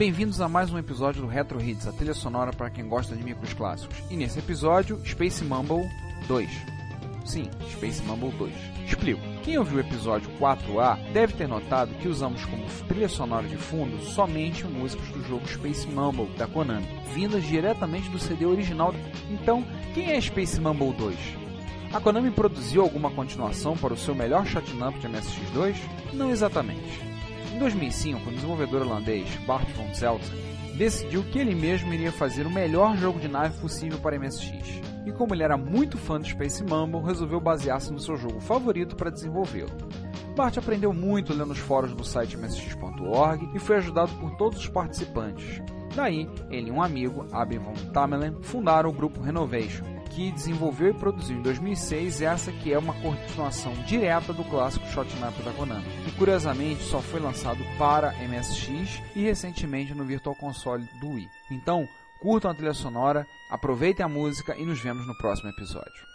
Bem-vindos a mais um episódio do Retro Hits, a trilha sonora para quem gosta de micros clássicos. E nesse episódio, Space Mumble 2. Sim, Space Mumble 2. Explico. Quem ouviu o episódio 4A deve ter notado que usamos como trilha sonora de fundo somente músicas do jogo Space Mumble da Konami, vindas diretamente do CD original. Então, quem é Space Mumble 2? A Konami produziu alguma continuação para o seu melhor shot'em up de MSX2? Não exatamente. Em 2005, o desenvolvedor holandês Bart von Zelten decidiu que ele mesmo iria fazer o melhor jogo de nave possível para MSX. E como ele era muito fã do Space Mumble, resolveu basear-se no seu jogo favorito para desenvolvê-lo. Bart aprendeu muito lendo os fóruns do site msx.org e foi ajudado por todos os participantes. Daí, ele e um amigo, Abin von Tamelen, fundaram o grupo Renovation, que desenvolveu e produziu em 2006 essa que é uma continuação direta do clássico Shot'em Up da Konami, e curiosamente só foi lançado para MSX e recentemente no Virtual Console do Wii. Então, curtam a trilha sonora, aproveitem a música e nos vemos no próximo episódio.